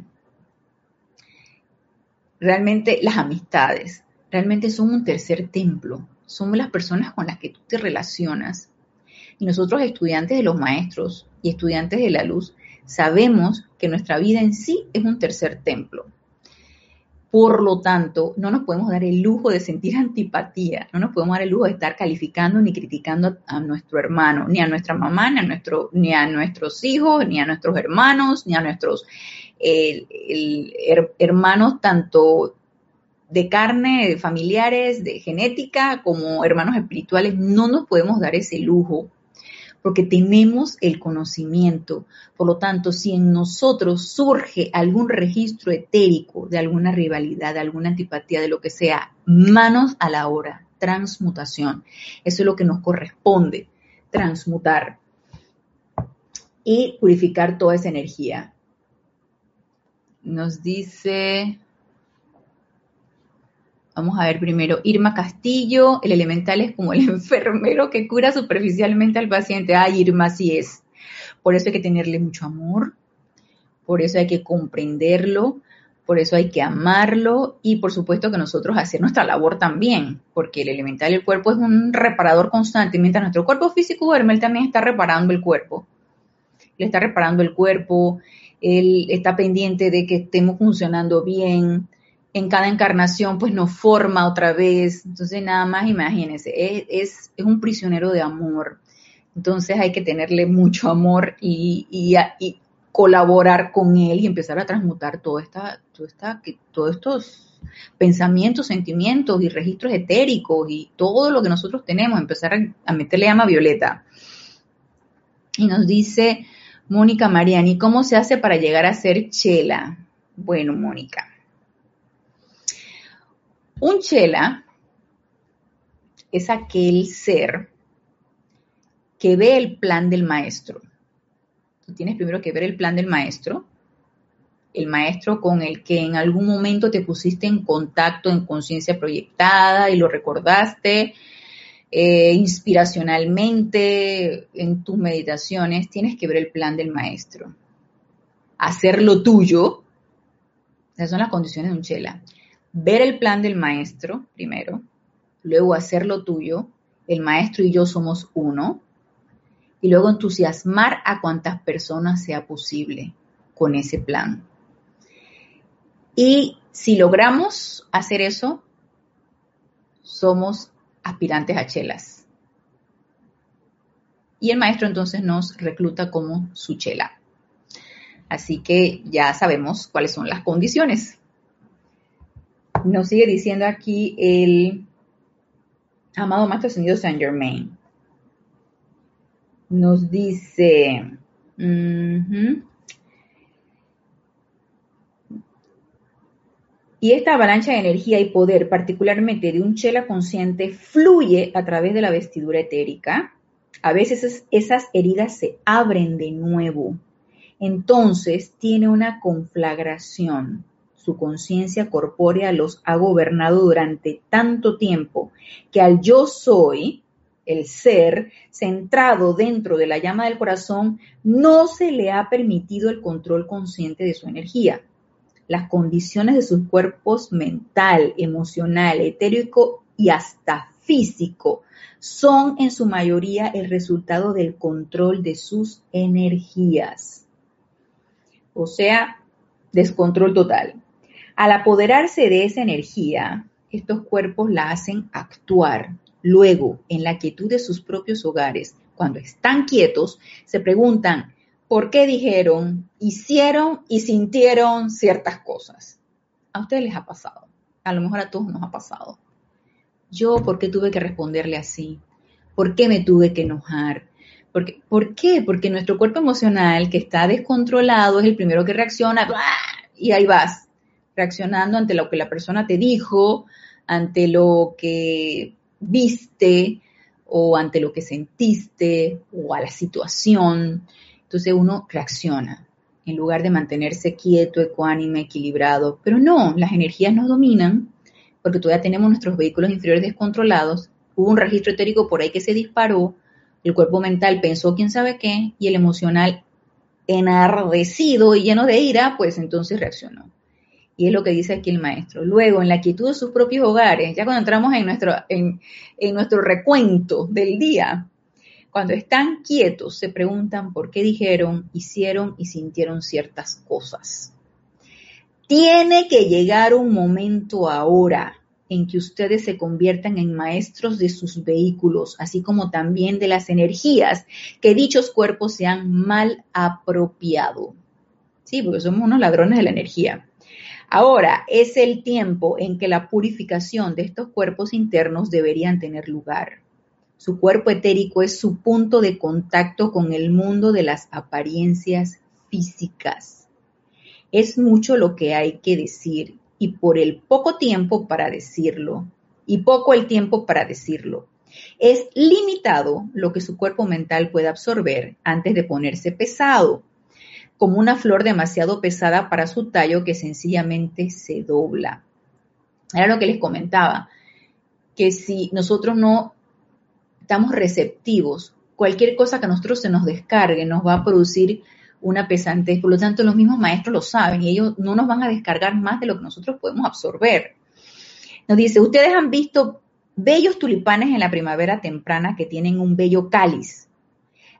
Speaker 1: realmente las amistades, realmente son un tercer templo, son las personas con las que tú te relacionas. Y nosotros estudiantes de los maestros y estudiantes de la luz sabemos que nuestra vida en sí es un tercer templo. Por lo tanto, no nos podemos dar el lujo de sentir antipatía, no nos podemos dar el lujo de estar calificando ni criticando a, nuestro hermano, ni a nuestra mamá, ni a, nuestro, ni a nuestros hijos, ni a nuestros hermanos, ni a nuestros hermanos tanto de carne, de familiares, de genética, como hermanos espirituales. No nos podemos dar ese lujo porque tenemos el conocimiento. Por lo tanto, si en nosotros surge algún registro etérico de alguna rivalidad, de alguna antipatía, de lo que sea, manos a la obra, transmutación. Eso es lo que nos corresponde, transmutar y purificar toda esa energía. Nos dice, Vamos a ver primero, Irma Castillo, el elemental es como el enfermero que cura superficialmente al paciente. Ay, Irma, sí es. Por eso hay que tenerle mucho amor, por eso hay que comprenderlo, por eso hay que amarlo y por supuesto que nosotros hacer nuestra labor también, porque el elemental del cuerpo es un reparador constante, mientras nuestro cuerpo físico duerme, él también está reparando el cuerpo. Le está reparando el cuerpo, él está pendiente de que estemos funcionando bien, en cada encarnación pues nos forma otra vez. Entonces nada más imagínense, es, es, un prisionero de amor. Entonces hay que tenerle mucho amor y, y, colaborar con él y empezar a transmutar todo esta, todo esta, todos estos pensamientos, sentimientos y registros etéricos y todo lo que nosotros tenemos, empezar a, a meterle llama violeta. Y nos dice Mónica Mariani, ¿cómo se hace para llegar a ser chela? Bueno, Mónica, un chela es aquel ser que ve el plan del maestro. Tú tienes primero que ver el plan del maestro, el maestro con el que en algún momento te pusiste en contacto en conciencia proyectada y lo recordaste eh, inspiracionalmente en tus meditaciones, tienes que ver el plan del maestro. Hacerlo tuyo, esas son las condiciones de un chela ver el plan del maestro primero, luego hacerlo tuyo, el maestro y yo somos uno, y luego entusiasmar a cuantas personas sea posible con ese plan. Y si logramos hacer eso, somos aspirantes a chelas. Y el maestro entonces nos recluta como su chela. Así que ya sabemos cuáles son las condiciones. Nos sigue diciendo aquí el amado Maestro Ascendido Saint Germain. Nos dice, y esta avalancha de energía y poder, particularmente de un chela consciente, fluye a través de la vestidura etérica. A veces esas heridas se abren de nuevo. Entonces tiene una conflagración su conciencia corpórea los ha gobernado durante tanto tiempo que al yo soy, el ser, centrado dentro de la llama del corazón, no se le ha permitido el control consciente de su energía. Las condiciones de sus cuerpos mental, emocional, etérico y hasta físico son en su mayoría el resultado del control de sus energías. O sea, descontrol total. Al apoderarse de esa energía, estos cuerpos la hacen actuar. Luego, en la quietud de sus propios hogares, cuando están quietos, se preguntan, ¿por qué dijeron, hicieron y sintieron ciertas cosas? A ustedes les ha pasado. A lo mejor a todos nos ha pasado. Yo, ¿por qué tuve que responderle así? ¿Por qué me tuve que enojar? Porque, ¿Por qué? Porque nuestro cuerpo emocional, que está descontrolado, es el primero que reacciona y ahí vas reaccionando ante lo que la persona te dijo, ante lo que viste o ante lo que sentiste o a la situación. Entonces uno reacciona en lugar de mantenerse quieto, ecuánime, equilibrado. Pero no, las energías nos dominan porque todavía tenemos nuestros vehículos inferiores descontrolados. Hubo un registro etérico por ahí que se disparó, el cuerpo mental pensó quién sabe qué y el emocional enardecido y lleno de ira, pues entonces reaccionó. Y es lo que dice aquí el maestro. Luego, en la quietud de sus propios hogares, ya cuando entramos en nuestro, en, nuestro recuento del día, cuando están quietos, se preguntan por qué dijeron, hicieron y sintieron ciertas cosas. Tiene que llegar un momento ahora en que ustedes se conviertan en maestros de sus vehículos, así como también de las energías que dichos cuerpos se han mal apropiado. Sí, porque somos unos ladrones de la energía. Ahora es el tiempo en que la purificación de estos cuerpos internos deberían tener lugar. Su cuerpo etérico es su punto de contacto con el mundo de las apariencias físicas. Es mucho lo que hay que decir y por el poco tiempo para decirlo, y poco el tiempo para decirlo. Es limitado lo que su cuerpo mental puede absorber antes de ponerse pesado como una flor demasiado pesada para su tallo que sencillamente se dobla. Era lo que les comentaba, que si nosotros no estamos receptivos, cualquier cosa que a nosotros se nos descargue nos va a producir una pesantez. Por lo tanto, los mismos maestros lo saben y ellos no nos van a descargar más de lo que nosotros podemos absorber. Nos dice, ustedes han visto bellos tulipanes en la primavera temprana que tienen un bello cáliz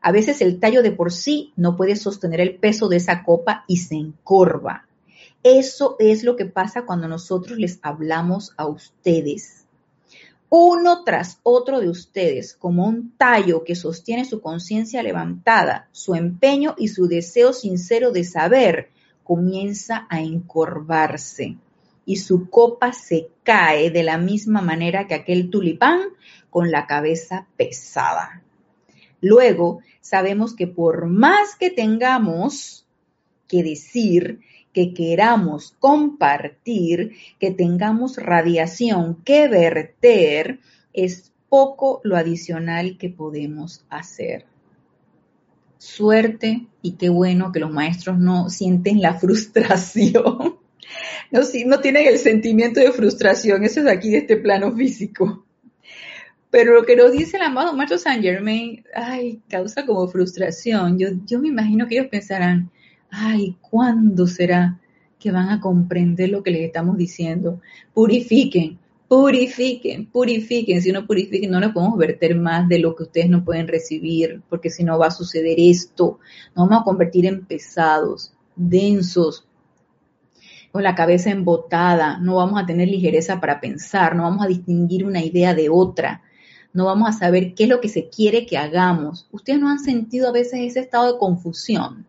Speaker 1: a veces el tallo de por sí no puede sostener el peso de esa copa y se encorva. Eso es lo que pasa cuando nosotros les hablamos a ustedes. Uno tras otro de ustedes, como un tallo que sostiene su conciencia levantada, su empeño y su deseo sincero de saber, comienza a encorvarse y su copa se cae de la misma manera que aquel tulipán con la cabeza pesada. Luego, sabemos que por más que tengamos que decir, que queramos compartir, que tengamos radiación que verter, es poco lo adicional que podemos hacer. Suerte y qué bueno que los maestros no sienten la frustración. No, no tienen el sentimiento de frustración, eso es aquí de este plano físico. Pero lo que nos dice el amado Maestro Saint Germain, ay, causa como frustración. Yo, yo me imagino que ellos pensarán, ay, ¿cuándo será que van a comprender lo que les estamos diciendo? Purifiquen, purifiquen, purifiquen. Si no purifiquen, no nos podemos verter más de lo que ustedes no pueden recibir, porque si no va a suceder esto. Nos vamos a convertir en pesados, densos, con la cabeza embotada, no vamos a tener ligereza para pensar, no vamos a distinguir una idea de otra, no vamos a saber qué es lo que se quiere que hagamos. Ustedes no han sentido a veces ese estado de confusión.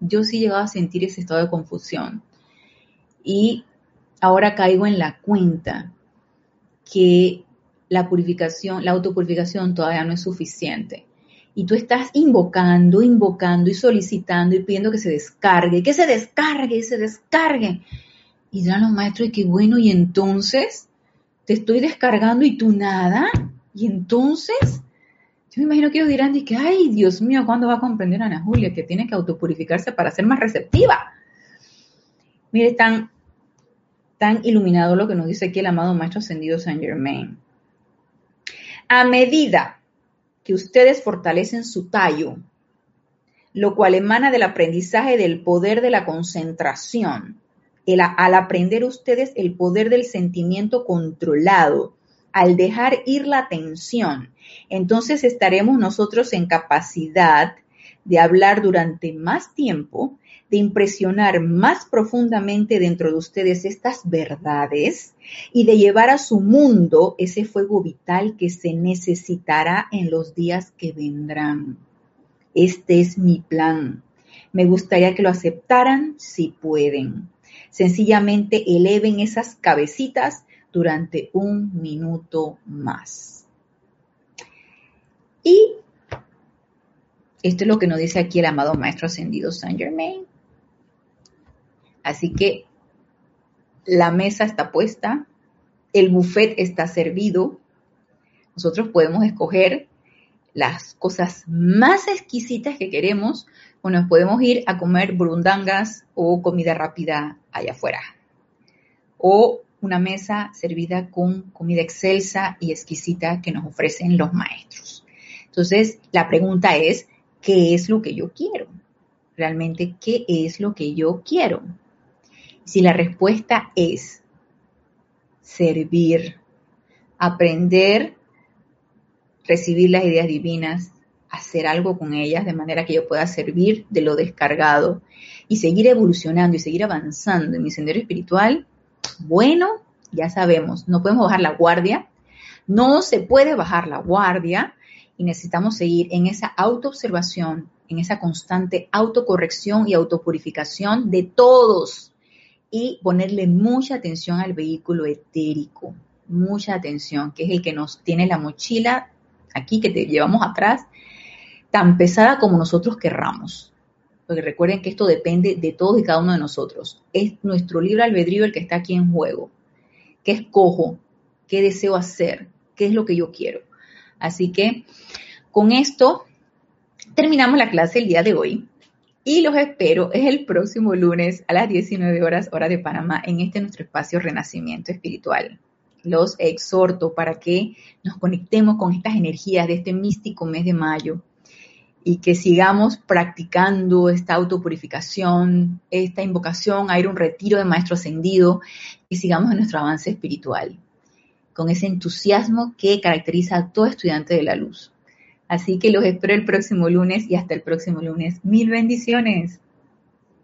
Speaker 1: Yo sí he llegado a sentir ese estado de confusión. Y ahora caigo en la cuenta que la purificación, la autopurificación todavía no es suficiente. Y tú estás invocando, invocando y solicitando y pidiendo que se descargue, que se descargue y se descargue. Y dirán los maestros, y qué bueno, y entonces te estoy descargando y tú nada. Y entonces, yo me imagino que ellos dirán, que, ay, Dios mío, ¿cuándo va a comprender Ana Julia que tiene que autopurificarse para ser más receptiva? Mire, tan tan iluminado lo que nos dice aquí el amado Maestro Ascendido Saint Germain. A medida que ustedes fortalecen su tallo, lo cual emana del aprendizaje del poder de la concentración, al aprender ustedes el poder del sentimiento controlado, al dejar ir la tensión, entonces estaremos nosotros en capacidad de hablar durante más tiempo de impresionar más profundamente dentro de ustedes estas verdades y de llevar a su mundo ese fuego vital que se necesitará en los días que vendrán. Este es mi plan. Me gustaría que lo aceptaran si pueden. Sencillamente eleven esas cabecitas durante un minuto más. Y esto es lo que nos dice aquí el amado Maestro Ascendido Saint Germain. Así que la mesa está puesta, el buffet está servido. Nosotros podemos escoger las cosas más exquisitas que queremos o nos podemos ir a comer burundangas o comida rápida allá afuera. O una mesa servida con comida excelsa y exquisita que nos ofrecen los maestros. Entonces, la pregunta es, ¿qué es lo que yo quiero? Realmente, ¿qué es lo que yo quiero? Si la respuesta es servir, aprender, recibir las ideas divinas, hacer algo con ellas de manera que yo pueda servir de lo descargado y seguir evolucionando y seguir avanzando en mi sendero espiritual, bueno, ya sabemos, no podemos bajar la guardia, no se puede bajar la guardia y necesitamos seguir en esa autoobservación, en esa constante autocorrección y autopurificación de todos y ponerle mucha atención al vehículo etérico, mucha atención, que es el que nos tiene la mochila aquí que te llevamos atrás, tan pesada como nosotros querramos. Porque recuerden que esto depende de todos y cada uno de nosotros. Es nuestro libre albedrío el que está aquí en juego. ¿Qué escojo? ¿Qué deseo hacer? ¿Qué es lo que yo quiero? Así que con esto terminamos la clase el día de hoy. Y los espero es el próximo lunes a las 19 horas hora de Panamá en este nuestro espacio Renacimiento Espiritual. Los exhorto para que nos conectemos con estas energías de este místico mes de mayo y que sigamos practicando esta autopurificación, esta invocación a ir a un retiro de maestro ascendido y sigamos en nuestro avance espiritual con ese entusiasmo que caracteriza a todo estudiante de la luz. Así que los espero el próximo lunes y hasta el próximo lunes. Mil bendiciones.